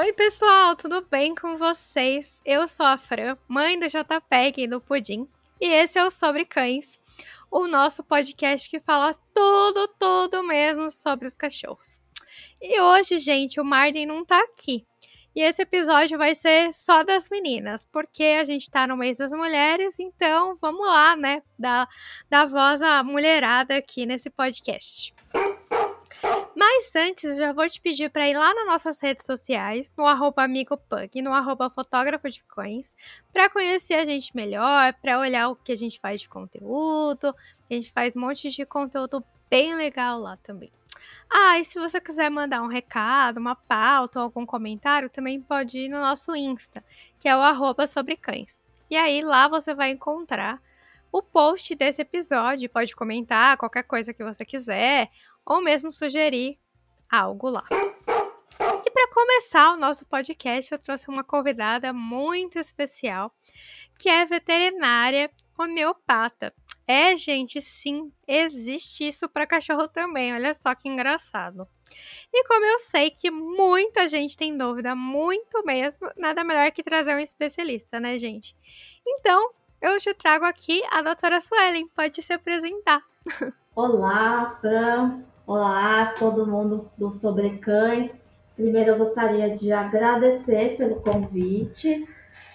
Oi, pessoal, tudo bem com vocês? Eu sou a Fran, mãe do JPEG e do Pudim, e esse é o Sobre Cães, o nosso podcast que fala tudo, tudo mesmo sobre os cachorros. E hoje, gente, o Martin não tá aqui. E esse episódio vai ser só das meninas, porque a gente tá no mês das mulheres, então vamos lá, né? Dar, dar voz à mulherada aqui nesse podcast. Mas antes, eu já vou te pedir para ir lá nas nossas redes sociais, no arroba amigopug, no arroba fotógrafo de coins, para conhecer a gente melhor, para olhar o que a gente faz de conteúdo. A gente faz um monte de conteúdo bem legal lá também. Ah, e se você quiser mandar um recado, uma pauta ou algum comentário, também pode ir no nosso Insta, que é o arroba sobre cães. E aí lá você vai encontrar o post desse episódio, pode comentar qualquer coisa que você quiser, ou mesmo sugerir algo lá. E para começar o nosso podcast, eu trouxe uma convidada muito especial, que é veterinária homeopata. É, gente, sim, existe isso para cachorro também. Olha só que engraçado. E como eu sei que muita gente tem dúvida, muito mesmo, nada melhor que trazer um especialista, né, gente? Então, eu te trago aqui a doutora Suelen. Pode se apresentar. Olá, Fran. Olá, todo mundo do Sobre Cães. Primeiro, eu gostaria de agradecer pelo convite.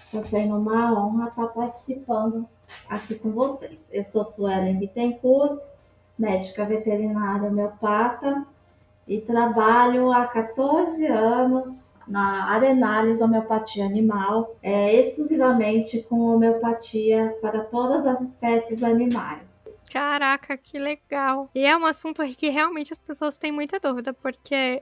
Está sendo uma honra estar participando aqui com vocês. Eu sou Suelen Bittencourt, médica veterinária homeopata e trabalho há 14 anos na Arenales Homeopatia Animal, é, exclusivamente com homeopatia para todas as espécies animais. Caraca, que legal. E é um assunto que realmente as pessoas têm muita dúvida, porque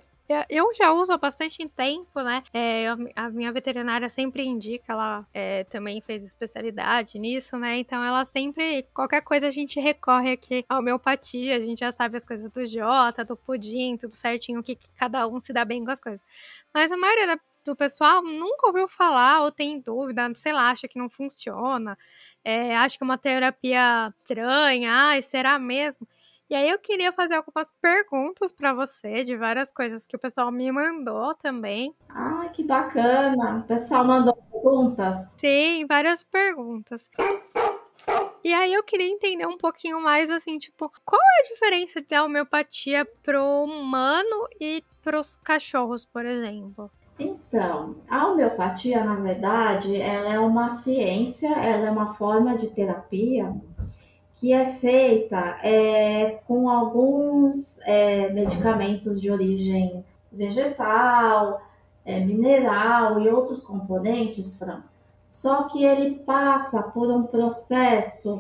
eu já uso há bastante tempo, né? É, a minha veterinária sempre indica, ela é, também fez especialidade nisso, né? Então ela sempre, qualquer coisa a gente recorre aqui à homeopatia, a gente já sabe as coisas do Jota, do pudim, tudo certinho, que, que cada um se dá bem com as coisas. Mas a maioria do pessoal nunca ouviu falar ou tem dúvida, sei lá, acha que não funciona, é, acha que é uma terapia estranha, ai, será mesmo? E aí eu queria fazer algumas perguntas para você de várias coisas que o pessoal me mandou também. Ah, que bacana! O pessoal mandou perguntas? Sim, várias perguntas. E aí eu queria entender um pouquinho mais assim, tipo, qual é a diferença da homeopatia pro humano e pros cachorros, por exemplo? Então, a homeopatia, na verdade, ela é uma ciência, ela é uma forma de terapia que é feita é, com alguns é, medicamentos de origem vegetal, é, mineral e outros componentes, Fran. Só que ele passa por um processo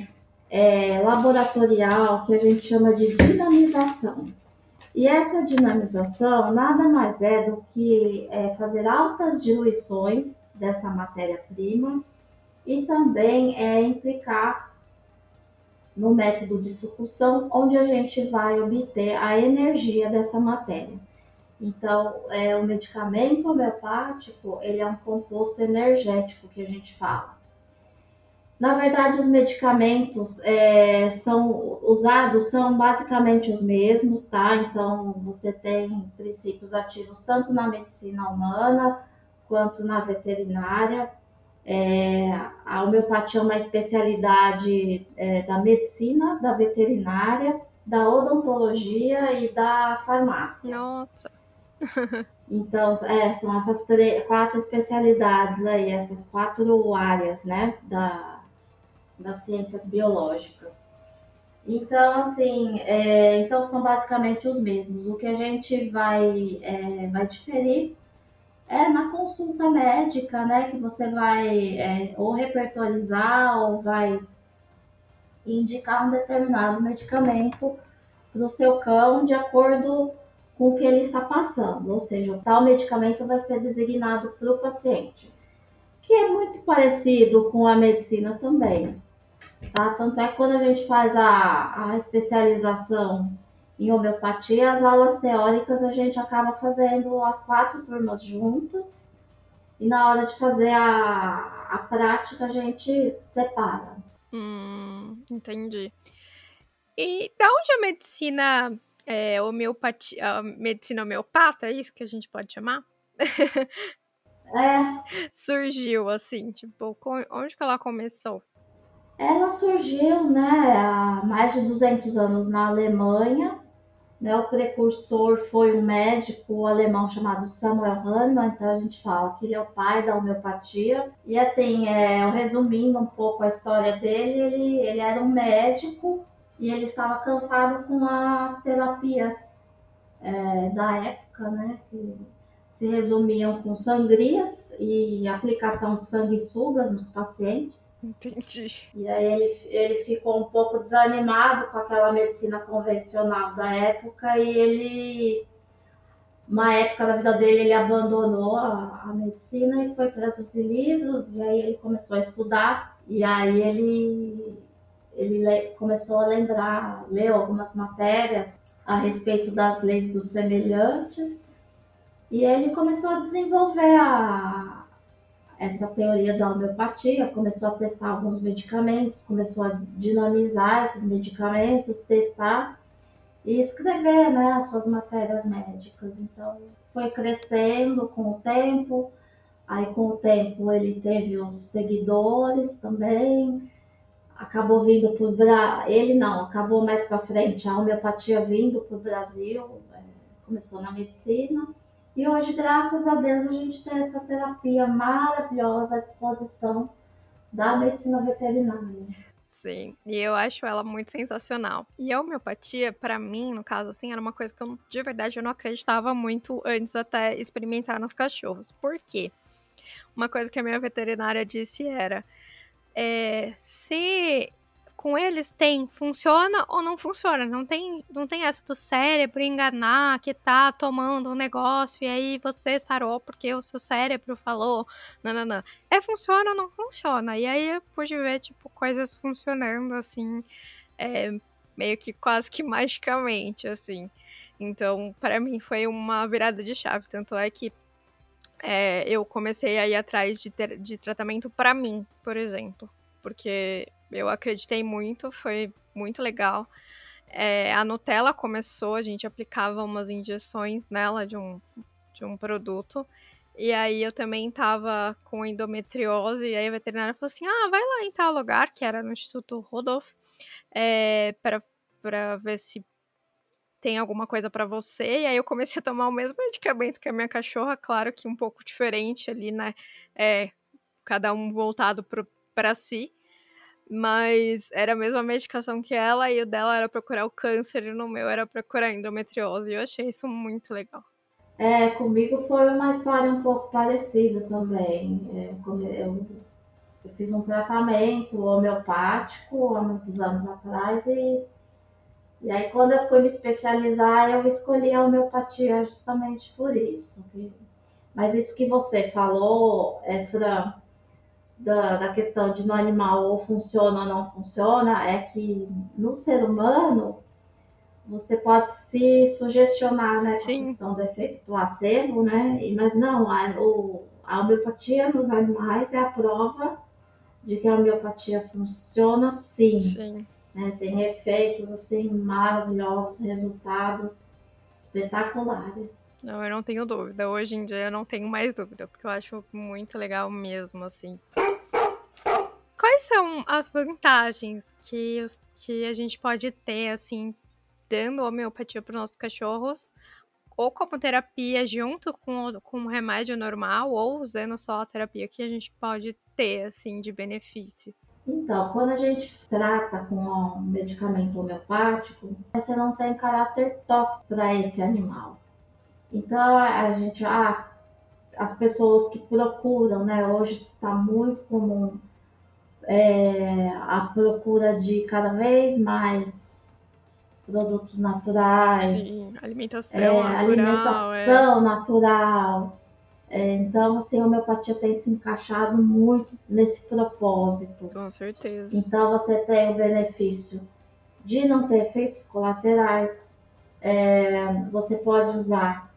é, laboratorial que a gente chama de dinamização. E essa dinamização nada mais é do que é, fazer altas diluições dessa matéria-prima e também é implicar no método de sucção, onde a gente vai obter a energia dessa matéria. Então, é, o medicamento homeopático, ele é um composto energético que a gente fala. Na verdade, os medicamentos é, são usados são basicamente os mesmos, tá? Então, você tem princípios ativos tanto na medicina humana quanto na veterinária. É, a homeopatia é uma especialidade é, da medicina, da veterinária, da odontologia e da farmácia. Nossa! Então, é, são essas três, quatro especialidades aí, essas quatro áreas, né, da, das ciências biológicas. Então, assim, é, então são basicamente os mesmos. O que a gente vai, é, vai diferir é na consulta médica, né? Que você vai é, ou repertorizar ou vai indicar um determinado medicamento para o seu cão de acordo com o que ele está passando. Ou seja, tal medicamento vai ser designado para o paciente, que é muito parecido com a medicina também. Tá? Tanto é que quando a gente faz a, a especialização em homeopatia, as aulas teóricas a gente acaba fazendo as quatro turmas juntas e na hora de fazer a, a prática a gente separa. Hum, entendi. E da onde a medicina é, homeopatia, a medicina homeopata, é isso que a gente pode chamar? É. Surgiu, assim, tipo, onde que ela começou? Ela surgiu, né, há mais de 200 anos na Alemanha, né, o precursor foi um médico alemão chamado Samuel Hahnemann, então a gente fala que ele é o pai da homeopatia. E assim, é, resumindo um pouco a história dele, ele, ele era um médico e ele estava cansado com as terapias é, da época, né, que se resumiam com sangrias e aplicação de sanguessugas nos pacientes. Entendi. E aí ele, ele ficou um pouco desanimado com aquela medicina convencional da época e ele, uma época da vida dele, ele abandonou a, a medicina e foi traduzir livros e aí ele começou a estudar e aí ele ele começou a lembrar, leu algumas matérias a respeito das leis dos semelhantes e ele começou a desenvolver a, essa teoria da homeopatia, começou a testar alguns medicamentos, começou a dinamizar esses medicamentos, testar e escrever né, as suas matérias médicas. Então, foi crescendo com o tempo, aí com o tempo ele teve os seguidores também, acabou vindo o Brasil, ele não, acabou mais para frente a homeopatia vindo para o Brasil, é, começou na medicina, e hoje, graças a Deus, a gente tem essa terapia maravilhosa à disposição da medicina veterinária. Sim, e eu acho ela muito sensacional. E a homeopatia, para mim, no caso, assim, era uma coisa que eu, de verdade, eu não acreditava muito antes até experimentar nos cachorros. Por quê? Uma coisa que a minha veterinária disse era: é, se com eles tem funciona ou não funciona. Não tem, não tem essa do cérebro enganar que tá tomando um negócio e aí você sarou porque o seu cérebro falou. Não, não, não. É funciona ou não funciona. E aí eu pude ver, tipo, coisas funcionando assim, é, meio que quase que magicamente, assim. Então, para mim foi uma virada de chave. Tanto é que é, eu comecei a ir atrás de, ter, de tratamento para mim, por exemplo. Porque eu acreditei muito, foi muito legal. É, a Nutella começou, a gente aplicava umas injeções nela de um, de um produto. E aí eu também tava com endometriose, e aí a veterinária falou assim: ah, vai lá em tal lugar, que era no Instituto Rodolfo, é, para ver se tem alguma coisa para você. E aí eu comecei a tomar o mesmo medicamento que a minha cachorra, claro que um pouco diferente ali, né? É, cada um voltado para si. Mas era a mesma medicação que ela, e o dela era procurar o câncer, e no meu era procurar endometriose. E eu achei isso muito legal. É, comigo foi uma história um pouco parecida também. É, eu, eu fiz um tratamento homeopático há muitos anos atrás e, e aí quando eu fui me especializar eu escolhi a homeopatia justamente por isso. Mas isso que você falou, é, Fran, da, da questão de no animal ou funciona ou não funciona é que no ser humano você pode se sugestionar né, com a questão do efeito placebo, né? Mas não, a, o, a homeopatia nos animais é a prova de que a homeopatia funciona sim. sim. Né? Tem efeitos assim maravilhosos, resultados espetaculares. Não, eu não tenho dúvida. Hoje em dia eu não tenho mais dúvida, porque eu acho muito legal mesmo, assim. Quais são as vantagens que, os, que a gente pode ter, assim, dando homeopatia para os nossos cachorros, ou como terapia junto com, com o remédio normal, ou usando só a terapia que a gente pode ter, assim, de benefício? Então, quando a gente trata com um medicamento homeopático, você não tem caráter tóxico para esse animal. Então a gente, ah, as pessoas que procuram, né? Hoje está muito comum é, a procura de cada vez mais produtos naturais, Sim, alimentação é, natural, alimentação é. natural. É, então, assim, a homeopatia tem se encaixado muito nesse propósito. Com certeza. Então, você tem o benefício de não ter efeitos colaterais. É, você pode usar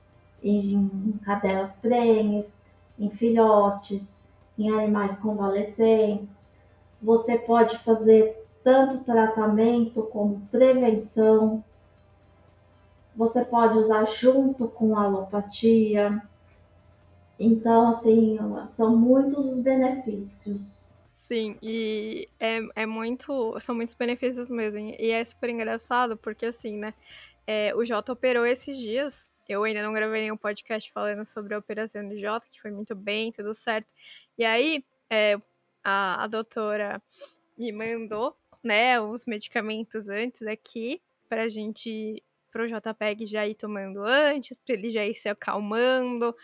em cadelas prenhes, em filhotes, em animais convalescentes. Você pode fazer tanto tratamento como prevenção. Você pode usar junto com a alopatia. Então, assim, são muitos os benefícios. Sim, e é, é muito. São muitos benefícios mesmo. E é super engraçado, porque assim, né? É, o Jota operou esses dias. Eu ainda não gravei nenhum podcast falando sobre a operação Jota, que foi muito bem, tudo certo. E aí, é, a, a doutora me mandou, né, os medicamentos antes aqui, pra gente, pro JPEG já ir tomando antes, pra ele já ir se acalmando,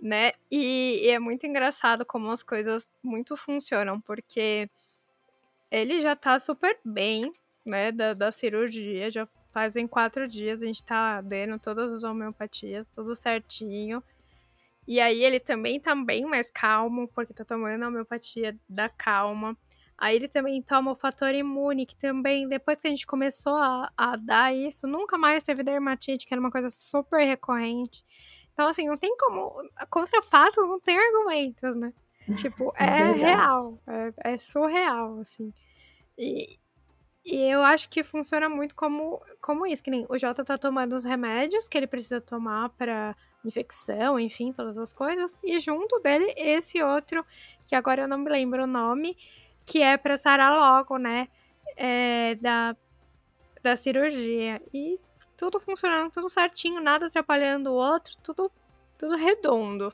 né? E, e, é muito engraçado como as coisas muito funcionam, porque ele já tá super bem, né, da, da cirurgia, já fazem quatro dias, a gente tá dando todas as homeopatias, tudo certinho. E aí ele também tá bem mais calmo, porque tá tomando a homeopatia da calma. Aí ele também toma o fator imune, que também, depois que a gente começou a, a dar isso, nunca mais teve dermatite, que era uma coisa super recorrente. Então, assim, não tem como. Contra fato, não tem argumentos, né? Tipo, é, é real. É, é, surreal, assim. E, e eu acho que funciona muito como, como isso, que nem o Jota tá tomando os remédios que ele precisa tomar para infecção, enfim, todas as coisas. E junto dele, esse outro, que agora eu não me lembro o nome, que é pra sarar logo, né? É, da, da cirurgia. E tudo funcionando, tudo certinho, nada atrapalhando o outro, tudo, tudo redondo.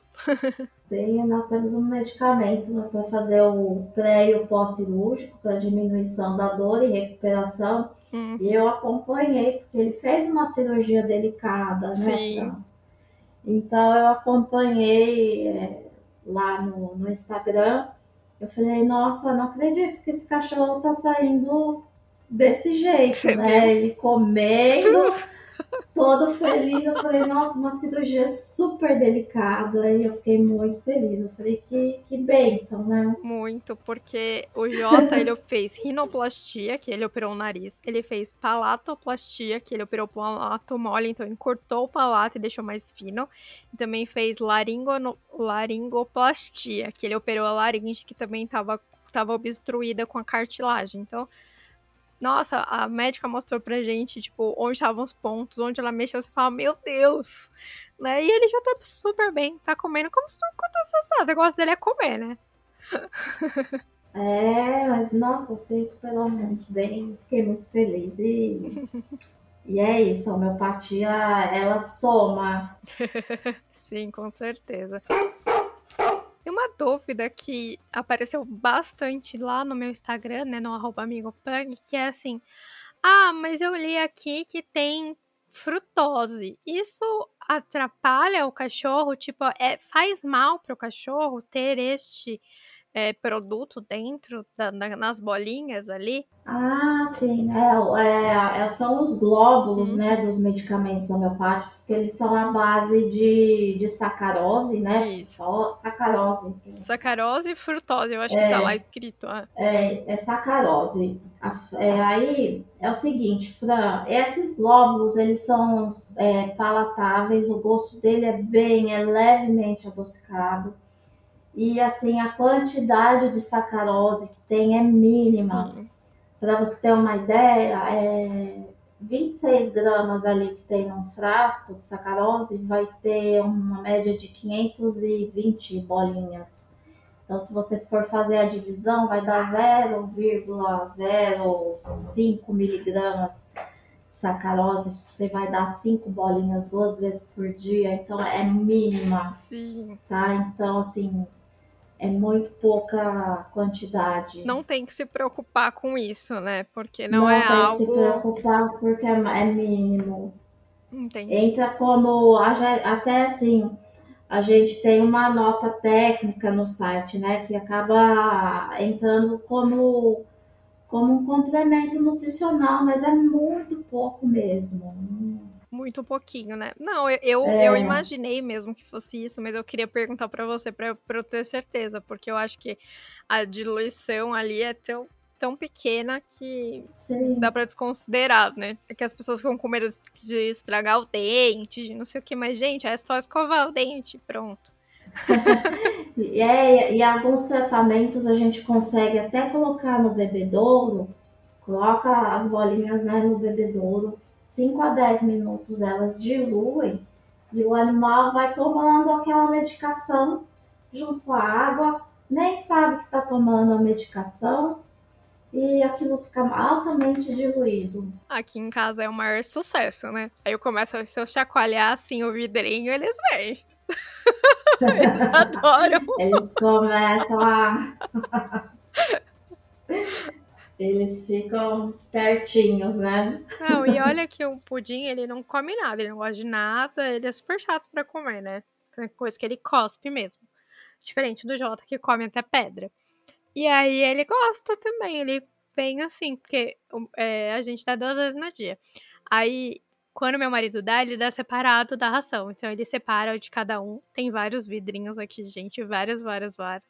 Sim, nós temos um medicamento né, para fazer o pré e o pós-cirúrgico, para diminuição da dor e recuperação. Hum. E eu acompanhei, porque ele fez uma cirurgia delicada, né? Sim. Então eu acompanhei é, lá no, no Instagram. Eu falei, nossa, não acredito que esse cachorro tá saindo desse jeito, Você né? Viu? Ele comendo, todo feliz. Eu falei, nossa, uma cirurgia super delicada. E eu fiquei muito feliz. Eu falei, que, que bênção, né? Muito, porque o Jota, ele fez rinoplastia, que ele operou o nariz. Ele fez palatoplastia, que ele operou o palato mole, então ele cortou o palato e deixou mais fino. E também fez laringo, laringoplastia, que ele operou a laringe, que também estava tava obstruída com a cartilagem. Então, nossa, a médica mostrou pra gente, tipo, onde estavam os pontos, onde ela mexeu, você fala, meu Deus, né? E ele já tá super bem, tá comendo como se não acontecesse nada. O negócio dele é comer, né? É, mas nossa, você superou muito bem, fiquei muito feliz. E, e é isso, a homeopatia, ela soma. Sim, com certeza. Uma dúvida que apareceu bastante lá no meu Instagram, né, no amigopang, que é assim, ah, mas eu li aqui que tem frutose. Isso atrapalha o cachorro? Tipo, é, faz mal para o cachorro ter este é, produto dentro da, da, nas bolinhas ali? Ah, sim. É, é, é são os glóbulos uhum. né, dos medicamentos homeopáticos, que eles são a base de, de sacarose, né? Isso. Só sacarose. Sacarose e frutose, eu acho que tá lá escrito. Ah. É, é sacarose. É, aí é o seguinte, Fran, esses glóbulos, eles são é, palatáveis, o gosto dele é bem, é levemente adocicado e assim a quantidade de sacarose que tem é mínima. Para você ter uma ideia, é 26 gramas ali que tem num frasco de sacarose vai ter uma média de 520 bolinhas. Então, se você for fazer a divisão, vai dar 0,05 miligramas de sacarose. Você vai dar 5 bolinhas duas vezes por dia, então é mínima. Sim. Tá? Então, assim, é muito pouca quantidade. Não tem que se preocupar com isso, né? Porque não, não é algo. Não tem que se preocupar porque é, é mínimo. Entendi. Entra como até assim a gente tem uma nota técnica no site, né, que acaba entrando como como um complemento nutricional, mas é muito pouco mesmo muito pouquinho, né? Não, eu, eu, é. eu, imaginei mesmo que fosse isso, mas eu queria perguntar para você para eu ter certeza, porque eu acho que a diluição ali é tão, tão pequena que Sim. dá para desconsiderar, né? É que as pessoas ficam com medo de estragar o dente, de não sei o que, mas gente, é só escovar o dente, pronto. e, é, e alguns tratamentos a gente consegue até colocar no bebedouro, coloca as bolinhas né, no bebedouro 5 a 10 minutos elas diluem E o animal vai tomando aquela medicação junto com a água, nem sabe que está tomando a medicação e aquilo fica altamente diluído. Aqui em casa é o maior sucesso, né? Aí eu começo a se eu chacoalhar assim o vidrinho, eles vêm. eles adoram. Eles começam a. Eles ficam espertinhos, né? Não, e olha que o pudim, ele não come nada, ele não gosta de nada, ele é super chato pra comer, né? Tem coisa que ele cospe mesmo. Diferente do Jota, que come até pedra. E aí ele gosta também, ele vem assim, porque é, a gente dá duas vezes no dia. Aí, quando meu marido dá, ele dá separado da ração. Então ele separa de cada um. Tem vários vidrinhos aqui, gente, várias, várias, várias.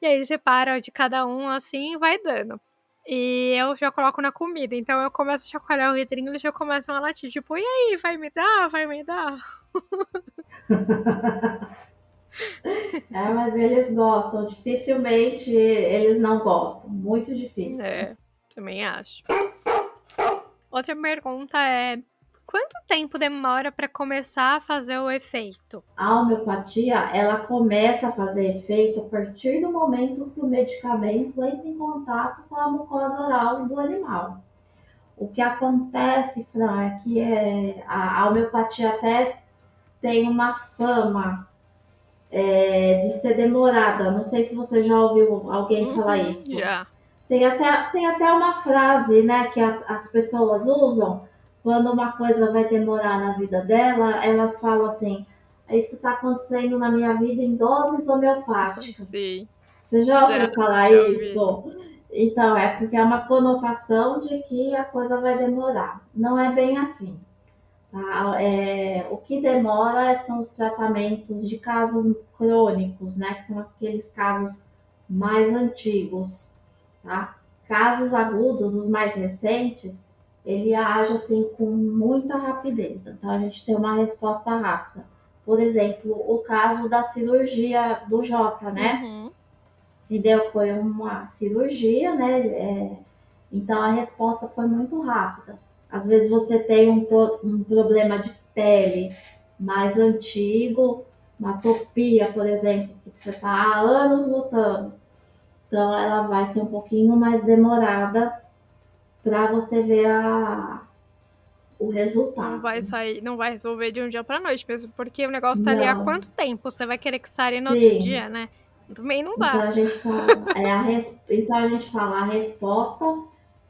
E aí ele separa de cada um assim e vai dando. E eu já coloco na comida. Então eu começo a chacoalhar o vidrinho e eles já começam a latir. Tipo, e aí, vai me dar? Vai me dar? É, mas eles gostam. Dificilmente eles não gostam. Muito difícil. É, também acho. Outra pergunta é: quanto tempo demora para começar a fazer o efeito? A homeopatia, ela começa a fazer efeito a partir do momento que o medicamento entra em contato com a mucosa oral do animal. O que acontece, Fran, é que é, a, a homeopatia até tem uma fama é, de ser demorada. Não sei se você já ouviu alguém uhum, falar isso. Já. Tem até, tem até uma frase né, que a, as pessoas usam quando uma coisa vai demorar na vida dela, elas falam assim: Isso está acontecendo na minha vida em doses homeopáticas. Sim. Você já ouviu falar já isso? Então, é porque é uma conotação de que a coisa vai demorar. Não é bem assim. Tá? É, o que demora são os tratamentos de casos crônicos, né? Que são aqueles casos mais antigos, tá? Casos agudos, os mais recentes, ele age assim com muita rapidez. Então a gente tem uma resposta rápida. Por exemplo, o caso da cirurgia do Jota, né? Uhum. Entendeu? Foi uma cirurgia, né? É, então a resposta foi muito rápida. Às vezes você tem um, um problema de pele mais antigo, uma atopia, por exemplo, que você está há anos lutando. Então ela vai ser um pouquinho mais demorada para você ver a, o resultado. Não vai sair, não vai resolver de um dia para noite mesmo, porque o negócio tá não. ali há quanto tempo? Você vai querer que saia no Sim. outro dia, né? Também não dá. Então a gente fala, é a res... então a gente fala a resposta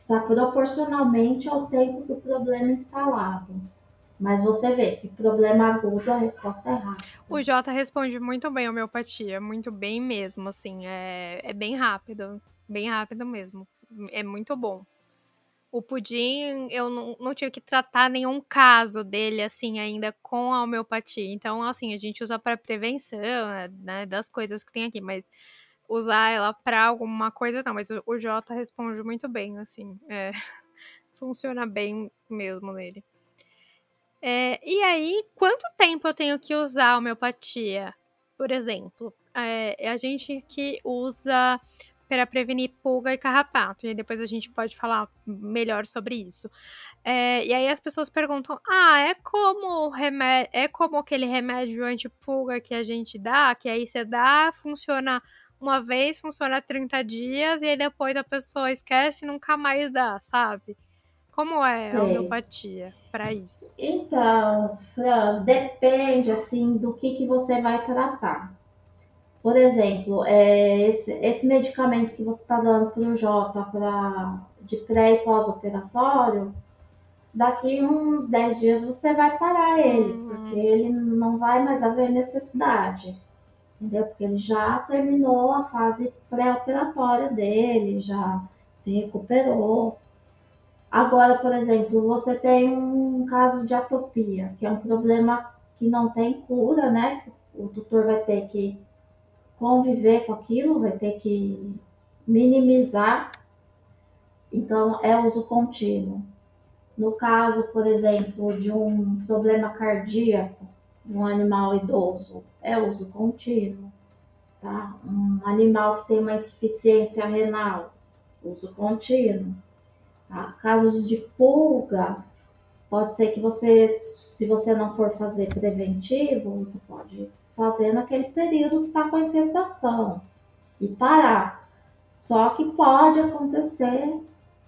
está proporcionalmente ao tempo do problema instalado. Mas você vê que problema agudo, a resposta é rápida. O Jota responde muito bem a homeopatia, muito bem mesmo, assim, é, é bem rápido, bem rápido mesmo, é muito bom. O pudim, eu não, não tive que tratar nenhum caso dele, assim, ainda com a homeopatia. Então, assim, a gente usa para prevenção, né, das coisas que tem aqui, mas usar ela para alguma coisa, não, mas o, o Jota responde muito bem, assim, é, funciona bem mesmo nele. É, e aí, quanto tempo eu tenho que usar a homeopatia? Por exemplo, é, a gente que usa para prevenir pulga e carrapato, e depois a gente pode falar melhor sobre isso. É, e aí as pessoas perguntam: ah, é como remédio, é como aquele remédio antipulga que a gente dá, que aí você dá, funciona uma vez, funciona 30 dias, e aí depois a pessoa esquece e nunca mais dá, sabe? Como é Sei. a homeopatia para isso? Então, Fran, depende assim do que, que você vai tratar. Por exemplo, é, esse, esse medicamento que você está dando para o Jota pra, de pré e pós-operatório, daqui uns 10 dias você vai parar ele, uhum. porque ele não vai mais haver necessidade entendeu? Porque ele já terminou a fase pré-operatória dele, já se recuperou. Agora, por exemplo, você tem um caso de atopia, que é um problema que não tem cura, né? O tutor vai ter que conviver com aquilo, vai ter que minimizar. Então, é uso contínuo. No caso, por exemplo, de um problema cardíaco, um animal idoso é uso contínuo, tá? Um animal que tem uma insuficiência renal, uso contínuo. Tá? Casos de pulga, pode ser que você se você não for fazer preventivo, você pode fazer naquele período que está com a infestação e parar. Só que pode acontecer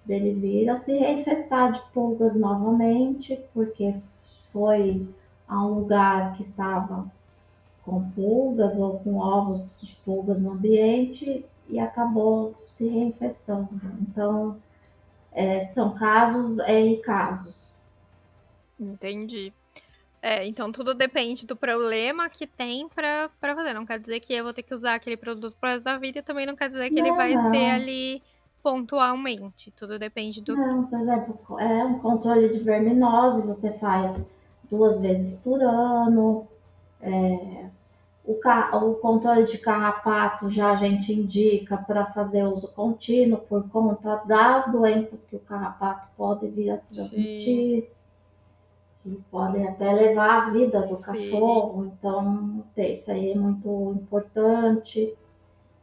dele vir a se reinfestar de pulgas novamente, porque foi a um lugar que estava com pulgas ou com ovos de pulgas no ambiente e acabou se reinfestando. Então, é, são casos é, e casos. Entendi. É, então tudo depende do problema que tem pra, pra fazer. Não quer dizer que eu vou ter que usar aquele produto pro resto da vida e também não quer dizer que não, ele vai não. ser ali pontualmente. Tudo depende do. Não, por exemplo, é um controle de verminose, você faz duas vezes por ano. É, o, o controle de carrapato já a gente indica para fazer uso contínuo por conta das doenças que o carrapato pode vir a transmitir. Sim que podem até levar a vida do Sim. cachorro, então isso aí é muito importante.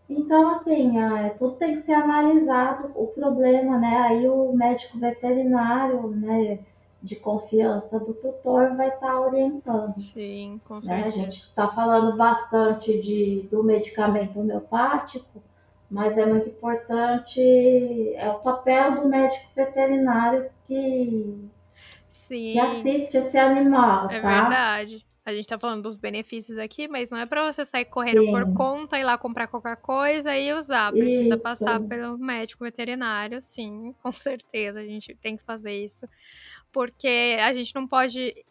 Então, assim, é, tudo tem que ser analisado, o problema, né? Aí o médico veterinário, né, de confiança do tutor vai estar tá orientando. Sim, com certeza. Né? A gente está falando bastante de, do medicamento homeopático, mas é muito importante, é o papel do médico veterinário que Sim. que assiste esse animal, é tá? verdade. A gente tá falando dos benefícios aqui, mas não é para você sair correndo Sim. por conta, ir lá comprar qualquer coisa e usar. Precisa isso. passar pelo médico veterinário, sim, com certeza. A gente tem que fazer isso. Porque a gente não pode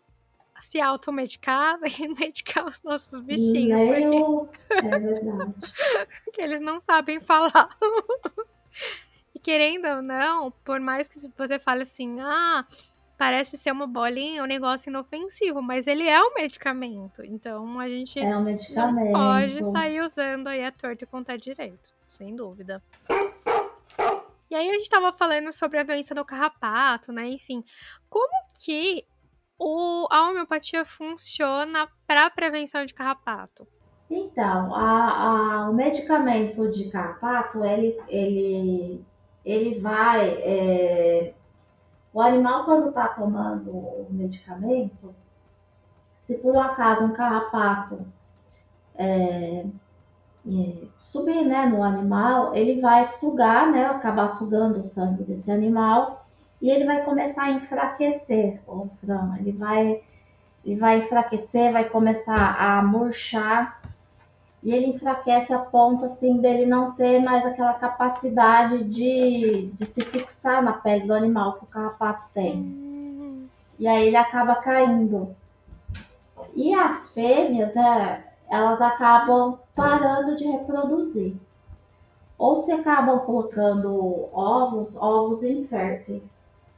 se automedicar e medicar os nossos bichinhos. Porque... É verdade. porque eles não sabem falar. e querendo ou não, por mais que você fale assim, ah parece ser uma bolinha, um negócio inofensivo, mas ele é um medicamento. Então a gente é um medicamento. pode sair usando aí a torta e contar direito, sem dúvida. E aí a gente tava falando sobre a doença do carrapato, né? Enfim, como que o, a homeopatia funciona para prevenção de carrapato? Então, a, a, o medicamento de carrapato, ele, ele, ele vai é, o animal, quando está tomando o medicamento, se por um acaso um carrapato é, é, subir né, no animal, ele vai sugar, né, acabar sugando o sangue desse animal e ele vai começar a enfraquecer o frango. Ele vai, ele vai enfraquecer, vai começar a murchar e ele enfraquece a ponto assim dele não ter mais aquela capacidade de, de se fixar na pele do animal que o carrapato tem. E aí ele acaba caindo. E as fêmeas, né, elas acabam parando de reproduzir. Ou se acabam colocando ovos, ovos inférteis.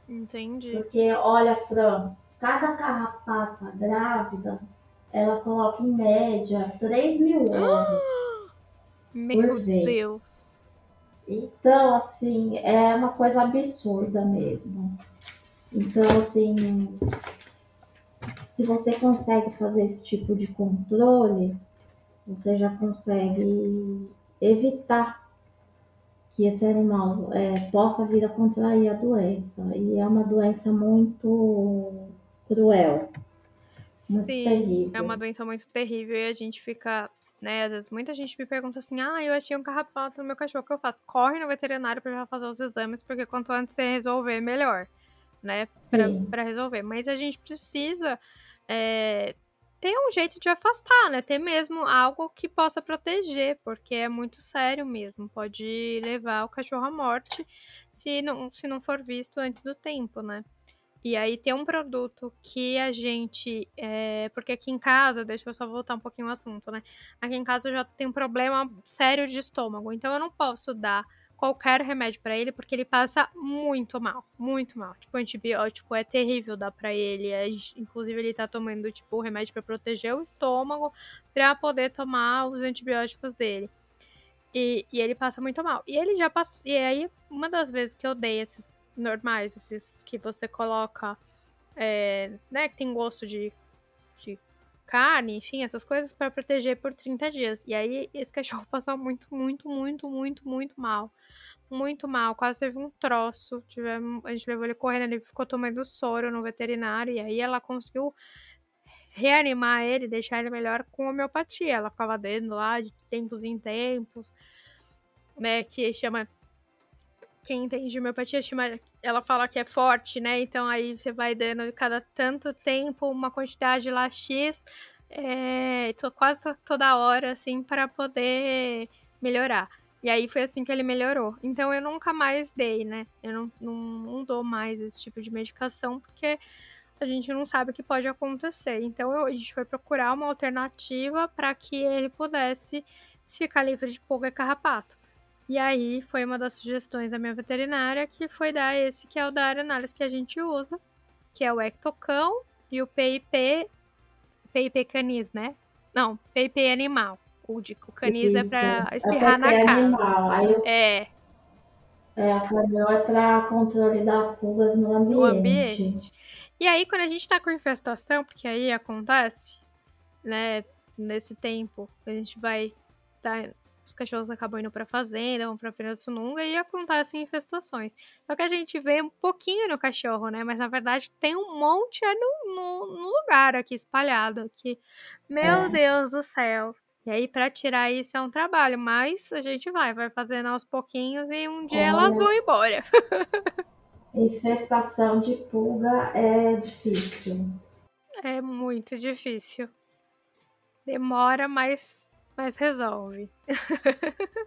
Entendi. Porque, olha, Fran, cada carrapata grávida ela coloca em média 3 mil ovos Meu por vez. Deus. Então, assim, é uma coisa absurda mesmo. Então, assim, se você consegue fazer esse tipo de controle, você já consegue evitar que esse animal é, possa vir a contrair a doença. E é uma doença muito cruel. Muito Sim, terrível. é uma doença muito terrível e a gente fica, né? Às vezes muita gente me pergunta assim: ah, eu achei um carrapato no meu cachorro, o que eu faço? Corre no veterinário para já fazer os exames, porque quanto antes você resolver, melhor, né? Para resolver. Mas a gente precisa é, ter um jeito de afastar, né? Ter mesmo algo que possa proteger, porque é muito sério mesmo. Pode levar o cachorro à morte se não, se não for visto antes do tempo, né? E aí tem um produto que a gente. É, porque aqui em casa, deixa eu só voltar um pouquinho o assunto, né? Aqui em casa o Jota tem um problema sério de estômago. Então eu não posso dar qualquer remédio para ele, porque ele passa muito mal, muito mal. Tipo, antibiótico é terrível dar para ele. É, inclusive, ele tá tomando, tipo, remédio para proteger o estômago, para poder tomar os antibióticos dele. E, e, ele passa muito mal. E ele já passou. E aí, uma das vezes que eu dei esses normais, esses que você coloca, é, né, que tem gosto de, de carne, enfim, essas coisas para proteger por 30 dias. E aí esse cachorro passou muito, muito, muito, muito, muito mal. Muito mal, quase teve um troço. Tivemos, a gente levou ele correndo, ele ficou tomando soro no veterinário. E aí ela conseguiu reanimar ele, deixar ele melhor com homeopatia. Ela ficava dando lá de tempos em tempos, né? Que chama. Quem entende de homeopatia chama. Ela fala que é forte, né? Então aí você vai dando cada tanto tempo uma quantidade lá X, é, quase toda hora, assim, para poder melhorar. E aí foi assim que ele melhorou. Então eu nunca mais dei, né? Eu não, não, não dou mais esse tipo de medicação, porque a gente não sabe o que pode acontecer. Então a gente foi procurar uma alternativa para que ele pudesse ficar livre de pulga e carrapato. E aí foi uma das sugestões da minha veterinária que foi dar esse que é o da análise que a gente usa, que é o Ectocão e o PIP PIP canis, né? Não, PIP animal. O de o canis é Isso. é para espirrar na cara. Animal. Aí eu... É. É, a canel é para controle das pulgas no ambiente. No ambiente. E aí, quando a gente tá com infestação, porque aí acontece, né, nesse tempo, a gente vai. Tá, os cachorros acabam indo pra fazenda, vão pra Pirassununga e acontecem infestações. Só que a gente vê um pouquinho no cachorro, né? Mas na verdade tem um monte no, no, no lugar aqui espalhado aqui. Meu é. Deus do céu. E aí, para tirar isso é um trabalho, mas a gente vai, vai fazendo aos pouquinhos e um dia elas vão embora. Infestação de pulga é difícil. É muito difícil. Demora, mas, mas resolve.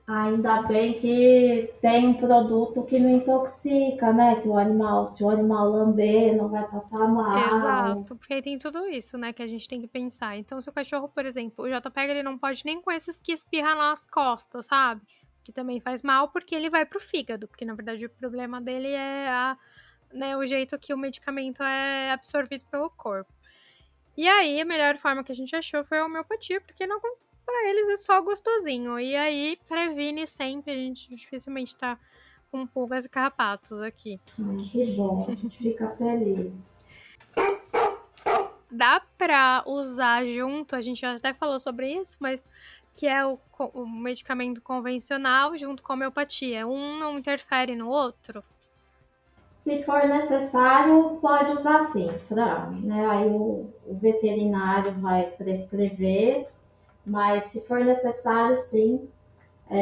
Ainda bem que tem um produto que não intoxica, né? Que o animal, se o animal lamber, não vai passar mal. Exato, porque tem tudo isso, né? Que a gente tem que pensar. Então, se o cachorro, por exemplo, o JPEG, ele não pode nem com esses que espirram nas costas, sabe? que também faz mal, porque ele vai pro fígado, porque na verdade o problema dele é a, né, o jeito que o medicamento é absorvido pelo corpo. E aí, a melhor forma que a gente achou foi a homeopatia, porque não para eles é só gostosinho. E aí, previne sempre, a gente dificilmente tá com pulgas e carrapatos aqui. Ai, que bom, a gente fica feliz. Dá pra usar junto, a gente até falou sobre isso, mas que é o, o medicamento convencional junto com a homeopatia. Um não interfere no outro? Se for necessário, pode usar sim, Fran. Né? Aí o, o, veterinário vai prescrever, mas se for necessário, sim. É,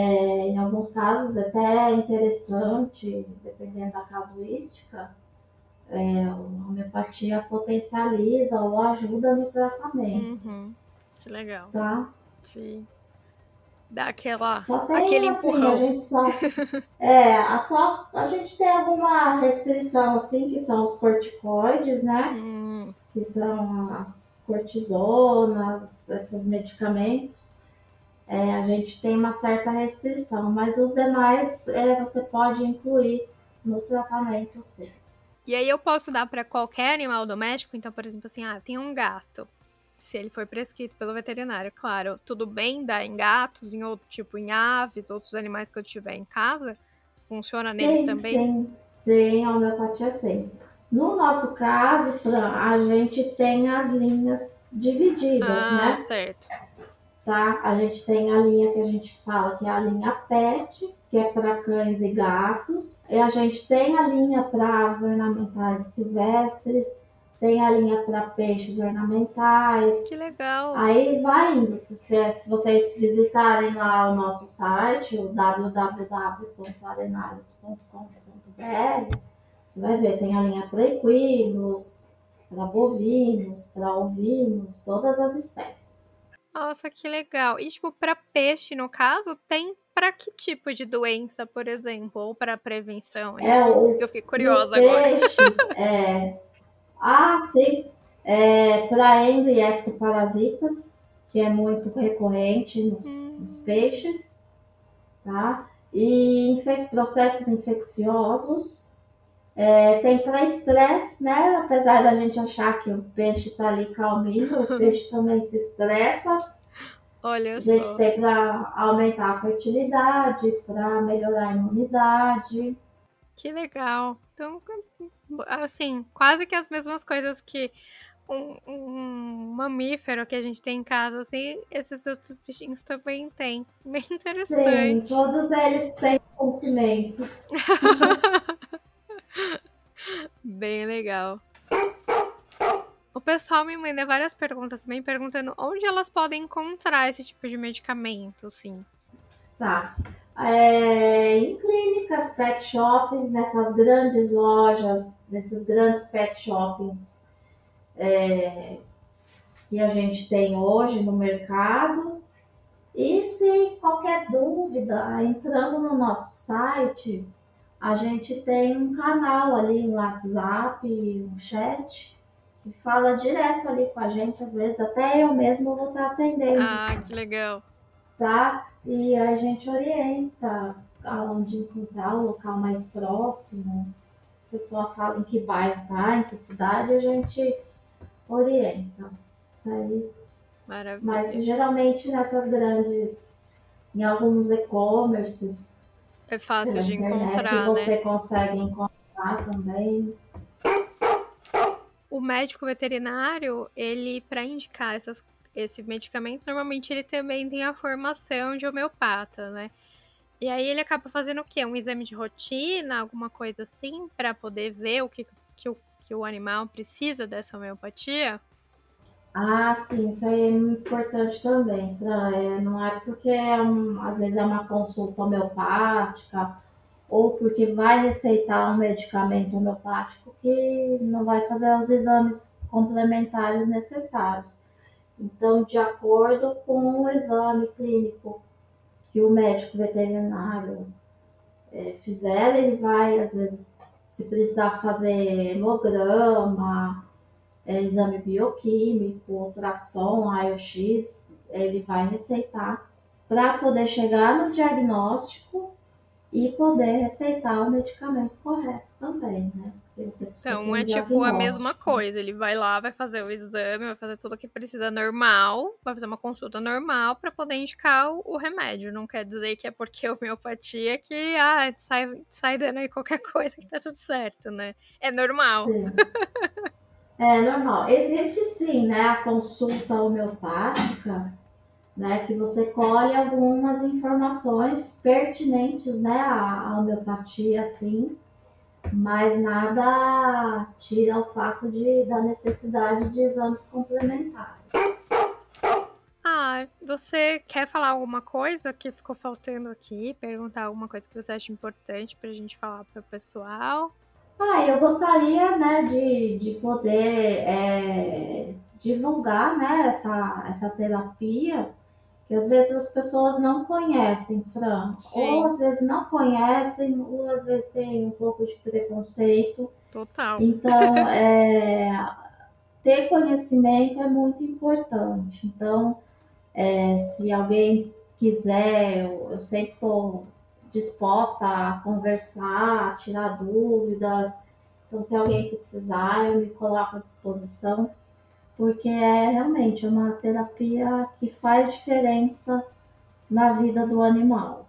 em alguns casos, até é interessante, dependendo da casuística, é, a homeopatia potencializa ou ajuda no tratamento. Uhum. Que legal. Tá? Sim dá aquela, aquele assim, empurrão. A gente só, é, a, só, a gente tem alguma restrição, assim, que são os corticoides, né? Hum. Que são as cortisonas, esses medicamentos. É, a gente tem uma certa restrição, mas os demais é, você pode incluir no tratamento, sim. E aí eu posso dar para qualquer animal doméstico? Então, por exemplo, assim, ah, tem um gato se ele foi prescrito pelo veterinário. Claro, tudo bem dar em gatos, em outro tipo, em aves, outros animais que eu tiver em casa? Funciona neles sim, também? Sim, sim, a homeopatia sim. No nosso caso, Fran, a gente tem as linhas divididas, ah, né? certo. Tá? A gente tem a linha que a gente fala que é a linha PET, que é para cães e gatos. E a gente tem a linha para os ornamentais silvestres, tem a linha para peixes ornamentais. Que legal! Aí vai indo. Se, se vocês visitarem lá o nosso site, o www.arenales.com.br, você vai ver, tem a linha para equinos, para bovinos, para ovinos, todas as espécies. Nossa, que legal! E tipo, para peixe, no caso, tem para que tipo de doença, por exemplo, ou para prevenção? É, o, eu fiquei curiosa agora. Peixes, é, ah, sim. É, para endo e ectoparasitas, que é muito recorrente nos, hum. nos peixes, tá? E infec processos infecciosos. É, tem para estresse, né? Apesar da gente achar que o peixe está ali calminho, o peixe também se estressa. Olha a gente só. tem para aumentar a fertilidade, para melhorar a imunidade. Que legal. Então, assim, quase que as mesmas coisas que um, um, mamífero que a gente tem em casa, assim, esses outros bichinhos também têm. Bem interessante. Sim, todos eles têm sentimentos. Bem legal. O pessoal me manda várias perguntas também, perguntando onde elas podem encontrar esse tipo de medicamento, sim. Tá. É, em clínicas, pet shops, nessas grandes lojas, nesses grandes pet shoppings é, que a gente tem hoje no mercado. E se qualquer dúvida, entrando no nosso site, a gente tem um canal ali, um WhatsApp, um chat, que fala direto ali com a gente, às vezes até eu mesmo vou estar atendendo. Ah, que legal. Tá? E a gente orienta aonde encontrar o local mais próximo. A pessoa fala em que bairro tá, em que cidade, a gente orienta. Isso aí. Maravilha. Mas geralmente nessas grandes, em alguns e-commerces. É fácil de encontrar, você né? consegue encontrar também. O médico veterinário, ele, para indicar essas, esse medicamento, normalmente ele também tem a formação de homeopata, né? E aí ele acaba fazendo o quê? Um exame de rotina, alguma coisa assim, para poder ver o que, que, o, que o animal precisa dessa homeopatia? Ah, sim, isso aí é muito importante também. É, não é porque é às vezes é uma consulta homeopática ou porque vai receitar um medicamento homeopático que não vai fazer os exames complementares necessários. Então, de acordo com o exame clínico que o médico veterinário eh, fizer, ele vai, às vezes, se precisar fazer hemograma, eh, exame bioquímico, ultrassom, raio-x, ele vai receitar para poder chegar no diagnóstico e poder receitar o medicamento correto também, né? Então, é tipo a mesma coisa. Ele vai lá, vai fazer o exame, vai fazer tudo o que precisa normal, vai fazer uma consulta normal para poder indicar o, o remédio. Não quer dizer que é porque é homeopatia que ah, sai, sai dando aí qualquer coisa que tá tudo certo, né? É normal. Sim. É normal. Existe sim, né, a consulta homeopática, né, que você colhe algumas informações pertinentes, né, à, homeopatia, sim, mas nada tira o fato de, da necessidade de exames complementares. Ah, você quer falar alguma coisa que ficou faltando aqui? Perguntar alguma coisa que você acha importante pra gente falar pro pessoal? Ah, eu gostaria, né, de, de poder é, divulgar, né, essa, essa terapia, que às vezes as pessoas não conhecem, Fran. Sim. Ou às vezes não conhecem, ou às vezes tem um pouco de preconceito. Total. Então, é, ter conhecimento é muito importante. Então, é, se alguém quiser, eu, eu sempre estou disposta a conversar, a tirar dúvidas. Então, se alguém precisar, eu me coloco à disposição, porque é realmente uma terapia que faz diferença na vida do animal.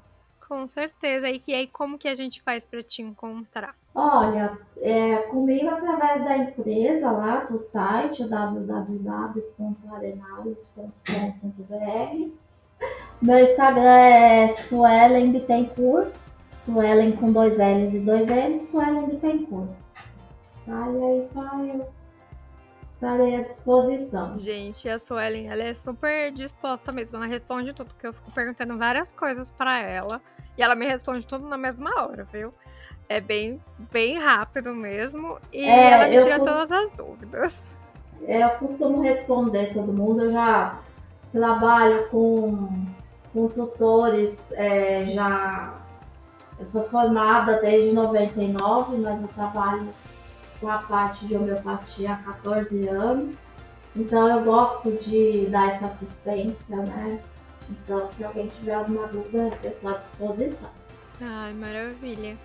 Com certeza. E, aí, como que a gente faz pra te encontrar? Olha, é, comigo através da empresa lá, do site www.arenales.com.br. Meu Instagram é Suelen Bittencourt, Suelen com dois L's e dois L's, Suelen Bittencourt. Tá? E aí só eu estarei à disposição. Gente, a Suelen, ela é super disposta mesmo. Ela responde tudo, porque eu fico perguntando várias coisas pra ela. E ela me responde tudo na mesma hora, viu? É bem, bem rápido mesmo. E É, ela me tira cons- todas as dúvidas. É, Eu costumo responder todo mundo, eu já trabalho com, com tutores, é, já eu sou formada desde 99, mas eu trabalho com a parte de homeopatia há 14 anos. Então eu gosto de dar essa assistência, né? Então se alguém tiver alguma dúvida, eu estou à disposição. Ai, maravilha.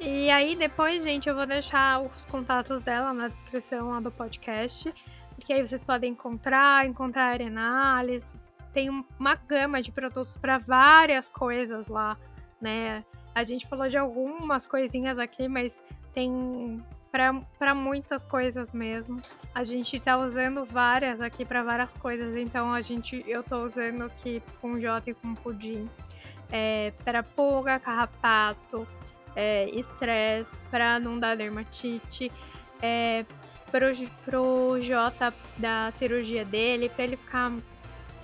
E aí, depois, gente, eu vou deixar os contatos dela na descrição lá do podcast. Porque aí vocês podem encontrar, encontrar a Arenales. Tem um- uma gama de produtos para várias coisas lá, né? A gente falou de algumas coisinhas aqui, mas tem para muitas coisas mesmo. A gente tá usando várias aqui para várias coisas, então a gente eu tô usando aqui com J e com pudim. É, para pulga, carrapato, é, estresse, para não dar dermatite, é, pro, pro J da cirurgia dele, para ele ficar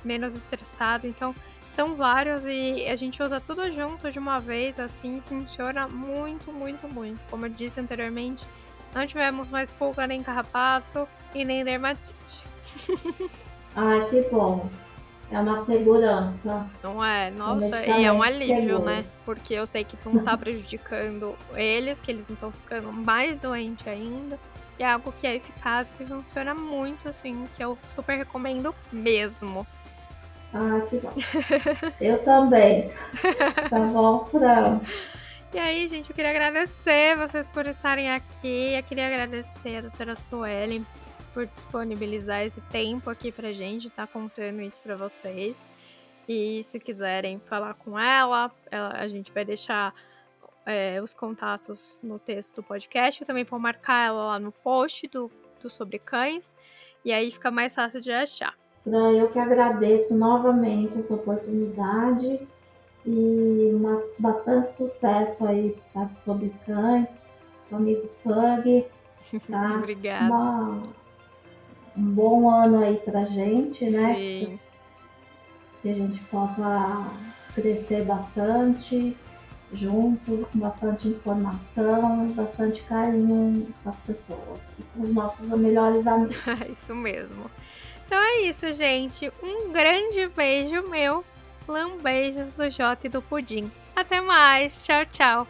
menos estressado. Então, são vários e a gente usa tudo junto de uma vez, assim, funciona muito, muito, muito. Como eu disse anteriormente, não tivemos mais pulga nem carrapato e nem dermatite. Ai, que bom. É uma segurança. Não é? Nossa, e é um alívio, né? Porque eu sei que não tá prejudicando eles, que eles não estão ficando mais doentes ainda. E é algo que é eficaz, que funciona muito, assim, que eu super recomendo mesmo. Ah, que bom. eu também. Tá bom, Fran. E aí, gente, eu queria agradecer vocês por estarem aqui. Eu queria agradecer a doutora Suelen por disponibilizar esse tempo aqui pra gente, tá contando isso pra vocês. E se quiserem falar com ela, ela a gente vai deixar é, os contatos no texto do podcast. Eu também vou marcar ela lá no post do, do Sobre Cães. E aí fica mais fácil de achar. Eu que agradeço novamente essa oportunidade e uma, bastante sucesso aí tá, sobre cães, amigo Pug. Tá? Obrigada. Uma, um bom ano aí pra gente, né? Sim. Que a gente possa crescer bastante juntos, com bastante informação, bastante carinho com as pessoas e com os nossos melhores amigos. isso mesmo. Então é isso, gente. Um grande beijo meu Lambeijos do Jota e do Pudim. Até mais. Tchau, tchau.